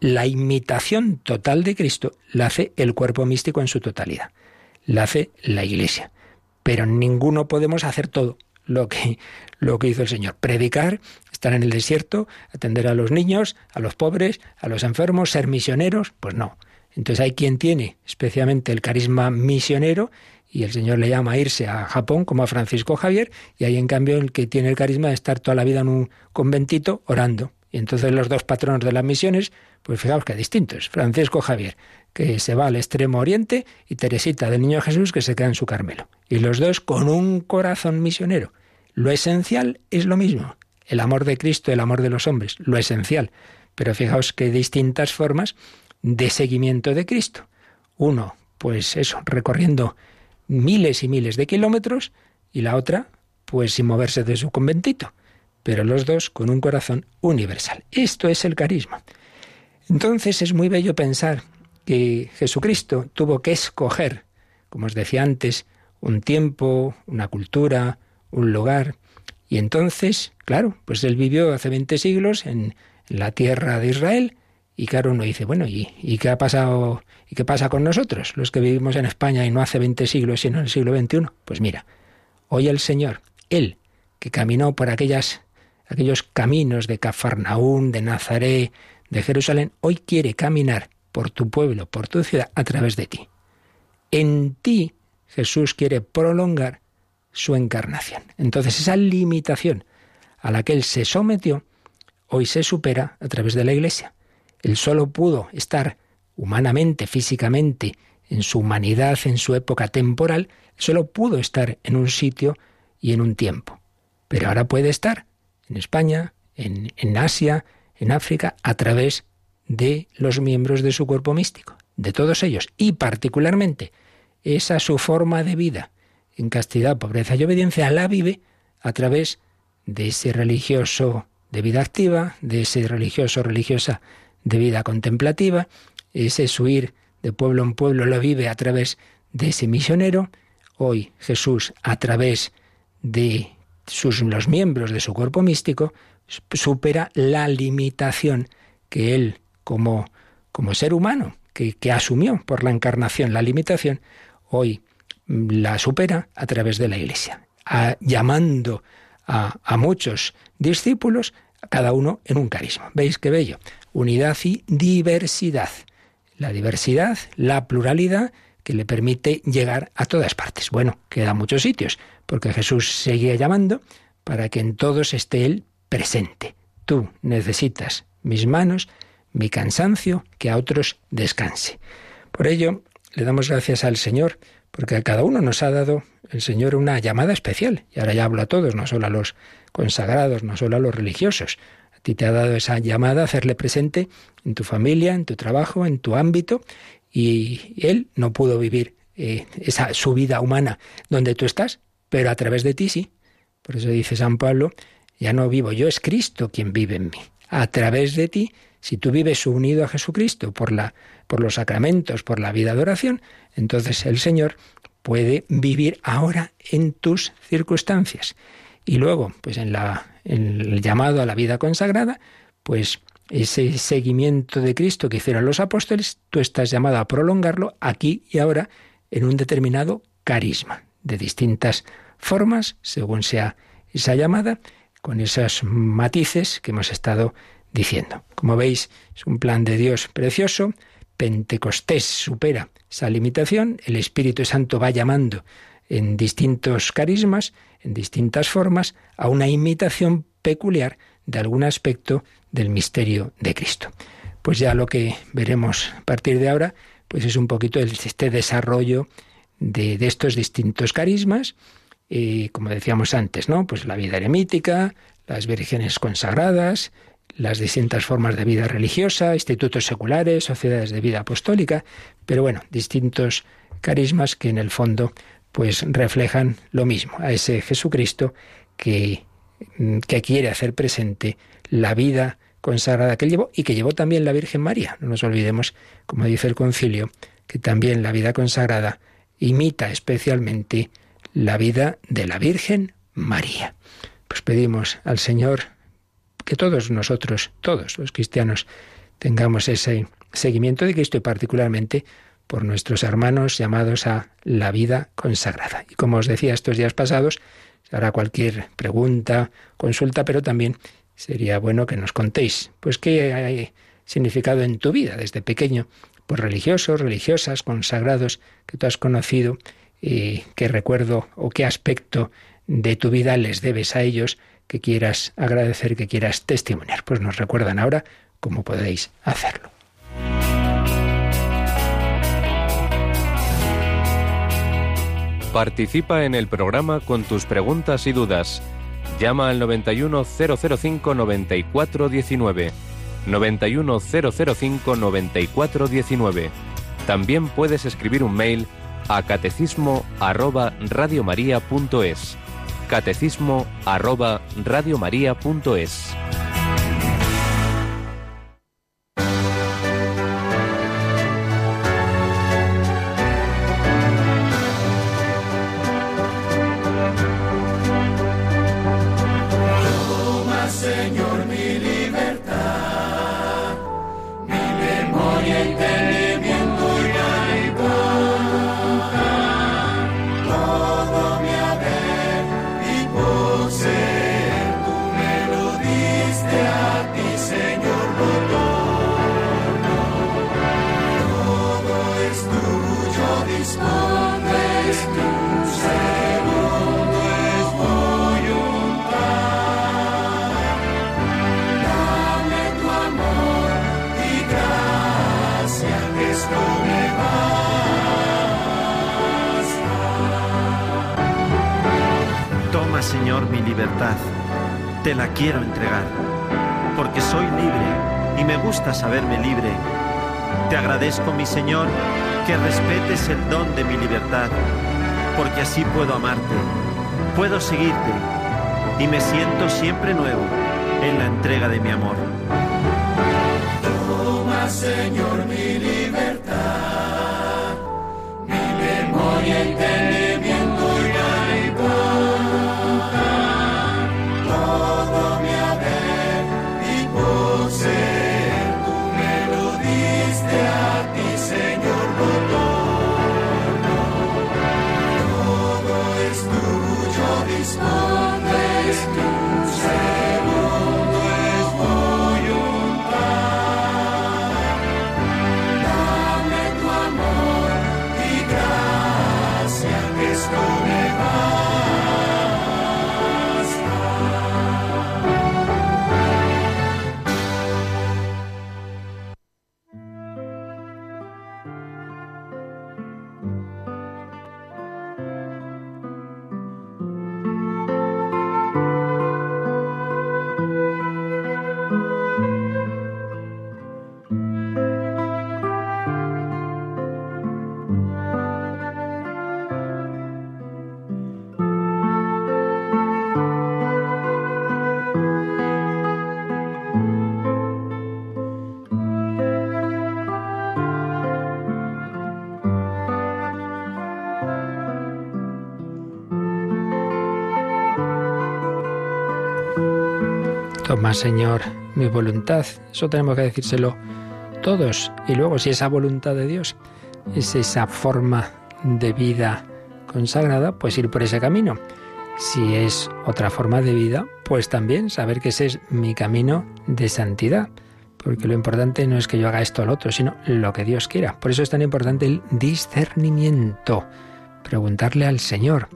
La imitación total de Cristo la hace el cuerpo místico en su totalidad, la hace la Iglesia, pero ninguno podemos hacer todo lo que, lo que hizo el Señor. Predicar, estar en el desierto, atender a los niños, a los pobres, a los enfermos, ser misioneros, pues no. Entonces hay quien tiene especialmente el carisma misionero y el Señor le llama a irse a Japón como a Francisco Javier y hay en cambio el que tiene el carisma de estar toda la vida en un conventito orando. Y entonces los dos patronos de las misiones, pues fijaos que distintos. Francisco Javier, que se va al extremo oriente, y Teresita del Niño Jesús, que se queda en su Carmelo. Y los dos con un corazón misionero. Lo esencial es lo mismo, el amor de Cristo, el amor de los hombres, lo esencial. Pero fijaos que distintas formas de seguimiento de Cristo. Uno, pues eso, recorriendo miles y miles de kilómetros, y la otra, pues sin moverse de su conventito. Pero los dos con un corazón universal. Esto es el carisma. Entonces es muy bello pensar que Jesucristo tuvo que escoger, como os decía antes, un tiempo, una cultura, un lugar. Y entonces, claro, pues él vivió hace 20 siglos en, la tierra de Israel y claro, uno dice, bueno, ¿y, ¿y, qué ha pasado? ¿Y qué pasa con nosotros, los que vivimos en España y no hace 20 siglos, sino en el siglo XXI? Pues mira, hoy el Señor, Él, que caminó por aquellas, aquellos caminos de Cafarnaún, de Nazaret, de Jerusalén, hoy quiere caminar por tu pueblo, por tu ciudad, a través de ti. En ti Jesús quiere prolongar su encarnación. Entonces esa limitación a la que él se sometió, hoy se supera a través de la Iglesia. Él solo pudo estar humanamente, físicamente, en su humanidad, en su época temporal, solo pudo estar en un sitio y en un tiempo. Pero ahora puede estar en España, en, en Asia, en África, a través de los miembros de su cuerpo místico, de todos ellos, y particularmente esa su forma de vida, en castidad, pobreza y obediencia, la vive a través de ese religioso de vida activa, de ese religioso religiosa de vida contemplativa, ese suir de pueblo en pueblo lo vive a través de ese misionero. Hoy Jesús, a través de sus, los miembros de su cuerpo místico, supera la limitación que él, como, como ser humano, que, que asumió por la encarnación la limitación, hoy la supera a través de la Iglesia, llamando a, a, muchos discípulos, cada uno en un carisma. ¿Veis qué bello? Unidad y diversidad. La diversidad, la pluralidad que le permite llegar a todas partes. Bueno, queda muchos sitios, porque Jesús seguía llamando para que en todos esté Él presente. Tú necesitas mis manos, mi cansancio, que a otros descanse. Por ello, le damos gracias al Señor porque a cada uno nos ha dado el Señor una llamada especial. Y ahora ya hablo a todos, no solo a los consagrados, no solo a los religiosos. A ti te ha dado esa llamada a hacerle presente en tu familia, en tu trabajo, en tu ámbito. Y Él no pudo vivir eh, esa su vida humana donde tú estás, pero a través de ti sí. Por eso dice San Pablo, ya no vivo yo, es Cristo quien vive en mí. A través de ti, si tú vives unido a Jesucristo por la por los sacramentos, por la vida de oración, entonces el Señor puede vivir ahora en tus circunstancias. Y luego, pues en, la, en el llamado a la vida consagrada, pues ese seguimiento de Cristo que hicieron los apóstoles, tú estás llamado a prolongarlo aquí y ahora en un determinado carisma, de distintas formas, según sea esa llamada, con esos matices que hemos estado diciendo. Como veis, es un plan de Dios precioso, Pentecostés supera esa limitación, el Espíritu Santo va llamando en distintos carismas, en distintas formas, a una imitación peculiar de algún aspecto del misterio de Cristo. Pues ya lo que veremos a partir de ahora, pues es un poquito este desarrollo de, estos distintos carismas, y como decíamos antes, ¿no? Pues la vida eremítica, las vírgenes consagradas, las distintas formas de vida religiosa, institutos seculares, sociedades de vida apostólica, pero bueno, distintos carismas que en el fondo pues reflejan lo mismo, a ese Jesucristo que, mm, que quiere hacer presente la vida consagrada que él llevó y que llevó también la Virgen María. No nos olvidemos, como dice el concilio, que también la vida consagrada imita especialmente la vida de la Virgen María. Pues pedimos al Señor que todos nosotros, todos los cristianos, tengamos ese seguimiento de Cristo y particularmente por nuestros hermanos llamados a la vida consagrada. Y como os decía estos días pasados, hará cualquier pregunta, consulta, pero también sería bueno que nos contéis, pues qué hay significado en tu vida desde pequeño, pues religiosos, religiosas, consagrados que tú has conocido y qué recuerdo o qué aspecto de tu vida les debes a ellos que quieras agradecer, que quieras testimoniar. Pues nos recuerdan ahora cómo podéis hacerlo. Participa en el programa con tus preguntas y dudas. Llama al 91005 9419. 91005 9419. También puedes escribir un mail a catecismo arroba catecismo arroba radiomaria.es. Te la quiero entregar, porque soy libre y me gusta saberme libre. Te agradezco, mi Señor, que respetes el don de mi libertad, porque así puedo amarte, puedo seguirte y me siento siempre nuevo en la entrega de mi amor. Toma, Señor, mi Señor, mi voluntad. Eso tenemos que decírselo todos. Y luego, si esa voluntad de Dios es esa forma de vida consagrada, pues ir por ese camino. Si es otra forma de vida, pues también saber que ese es mi camino de santidad. Porque lo importante no es que yo haga esto o lo otro, sino lo que Dios quiera. Por eso es tan importante el discernimiento. Preguntarle al Señor.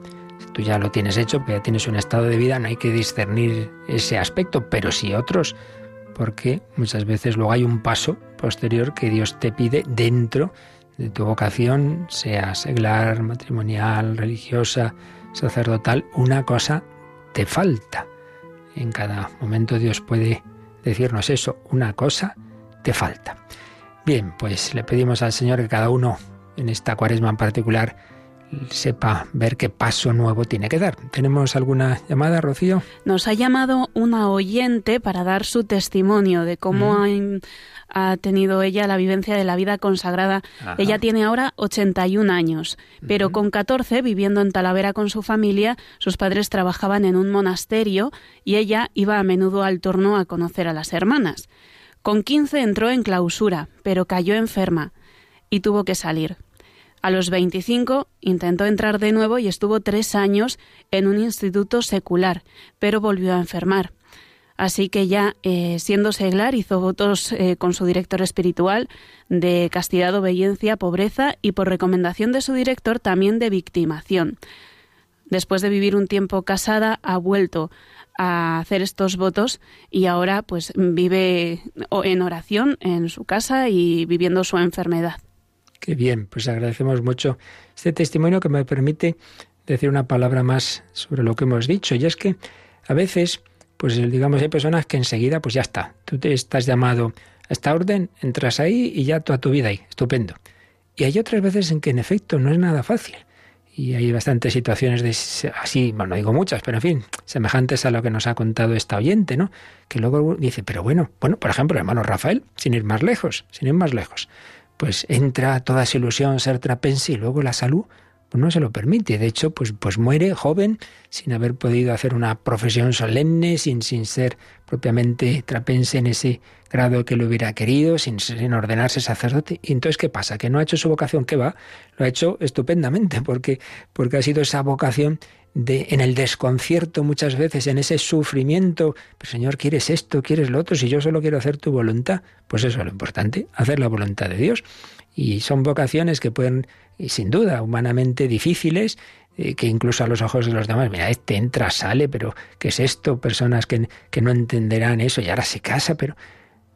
Tú ya lo tienes hecho, ya tienes un estado de vida, no hay que discernir ese aspecto, pero sí otros. Porque muchas veces luego hay un paso posterior que Dios te pide dentro de tu vocación, sea seglar, matrimonial, religiosa, sacerdotal, una cosa te falta. En cada momento Dios puede decirnos eso, una cosa te falta. Bien, pues le pedimos al Señor que cada uno en esta cuaresma en particular sepa ver qué paso nuevo tiene que dar. ¿Tenemos alguna llamada, Rocío? Nos ha llamado una oyente para dar su testimonio de cómo Mm. ha, ha tenido ella la vivencia de la vida consagrada. Ajá. Ella tiene ahora 81 años, pero Ujú. con 14, viviendo en Talavera con su familia, sus padres trabajaban en un monasterio y ella iba a menudo al torno a conocer a las hermanas. Con 15 entró en clausura, pero cayó enferma y tuvo que salir. A los 25 intentó entrar de nuevo y estuvo tres años en un instituto secular, pero volvió a enfermar. Así que ya, eh, siendo seglar, hizo votos eh, con su director espiritual de castidad, obediencia, pobreza y por recomendación de su director también de victimación. Después de vivir un tiempo casada, ha vuelto a hacer estos votos y ahora pues vive en oración en su casa y viviendo su enfermedad. Qué bien, pues agradecemos mucho este testimonio que me permite decir una palabra más sobre lo que hemos dicho. Y es que a veces, pues digamos, hay personas que enseguida, pues ya está, tú te estás llamado a esta orden, entras ahí y ya toda tu vida ahí, estupendo. Y hay otras veces en que en efecto no es nada fácil. Y hay bastantes situaciones de así, bueno, no digo muchas, pero en fin, semejantes a lo que nos ha contado esta oyente, ¿no? Que luego dice, pero bueno, bueno, por ejemplo, el hermano Rafael, sin ir más lejos, sin ir más lejos, pues entra toda esa ilusión ser trapense y luego la salud pues no se lo permite. De hecho, pues, pues muere joven sin haber podido hacer una profesión solemne, sin, sin ser propiamente trapense en ese grado que lo hubiera querido, sin, sin ordenarse sacerdote. Y entonces, ¿qué pasa? Que no ha hecho su vocación, ¿qué va? Lo ha hecho estupendamente, porque, porque ha sido esa vocación de, en el desconcierto muchas veces, en ese sufrimiento. Pero Señor, ¿quieres esto? ¿Quieres lo otro? Si yo solo quiero hacer tu voluntad, pues eso es lo importante, hacer la voluntad de Dios. Y son vocaciones que pueden, y sin duda, humanamente difíciles, eh, que incluso a los ojos de los demás, mira, este entra, sale, pero ¿qué es esto? Personas que, que no entenderán eso y ahora se casa, pero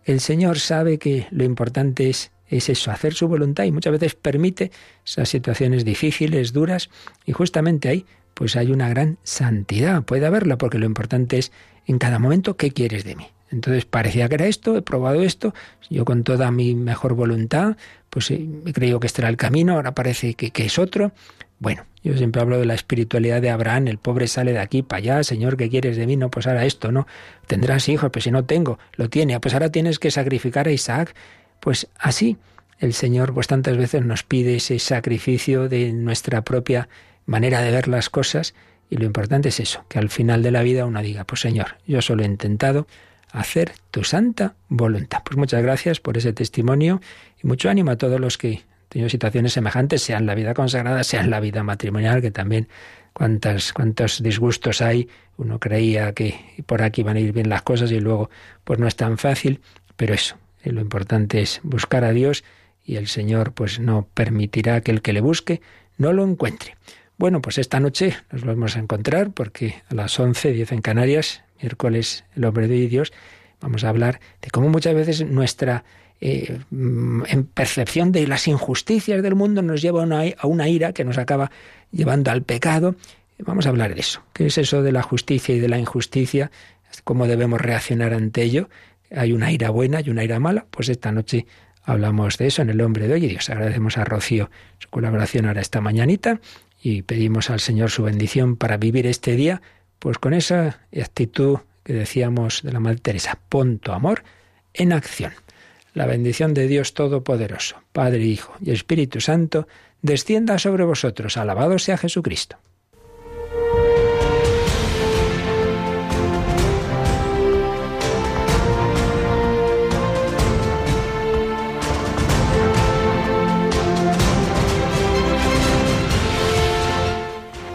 el Señor sabe que lo importante es, es eso, hacer su voluntad y muchas veces permite esas situaciones difíciles, duras, y justamente ahí pues hay una gran santidad. Puede haberla, porque lo importante es en cada momento qué quieres de mí. Entonces parecía que era esto, he probado esto, yo con toda mi mejor voluntad, pues eh, he creído que este era el camino, ahora parece que, que es otro. Bueno, yo siempre hablo de la espiritualidad de Abraham, el pobre sale de aquí para allá, Señor, ¿qué quieres de mí? No, pues ahora esto, ¿no? Tendrás hijos, pues si no tengo, lo tiene, ah, pues ahora tienes que sacrificar a Isaac. Pues así el Señor pues tantas veces nos pide ese sacrificio de nuestra propia manera de ver las cosas y lo importante es eso, que al final de la vida uno diga, pues Señor, yo solo he intentado hacer tu santa voluntad. Pues muchas gracias por ese testimonio y mucho ánimo a todos los que han tenido situaciones semejantes, sea en la vida consagrada, sea en la vida matrimonial, que también cuántas, cuántos disgustos hay. Uno creía que por aquí van a ir bien las cosas y luego pues no es tan fácil, pero eso, eh, lo importante es buscar a Dios y el Señor pues no permitirá que el que le busque no lo encuentre. Bueno, pues esta noche nos vamos a encontrar porque a las 11, 10 en Canarias, miércoles el hombre de Dios, vamos a hablar de cómo muchas veces nuestra eh, mm, en percepción de las injusticias del mundo nos lleva a una, a una ira que nos acaba llevando al pecado. Vamos a hablar de eso. ¿Qué es eso de la justicia y de la injusticia? ¿Cómo debemos reaccionar ante ello? ¿Hay una ira buena y una ira mala? Pues esta noche hablamos de eso en el hombre de hoy y Dios. Agradecemos a Rocío su colaboración ahora esta mañanita y pedimos al Señor su bendición para vivir este día, pues con esa actitud que decíamos de la Madre Teresa, pon tu amor en acción. La bendición de Dios Todopoderoso, Padre, Hijo y Espíritu Santo, descienda sobre vosotros. Alabado sea Jesucristo.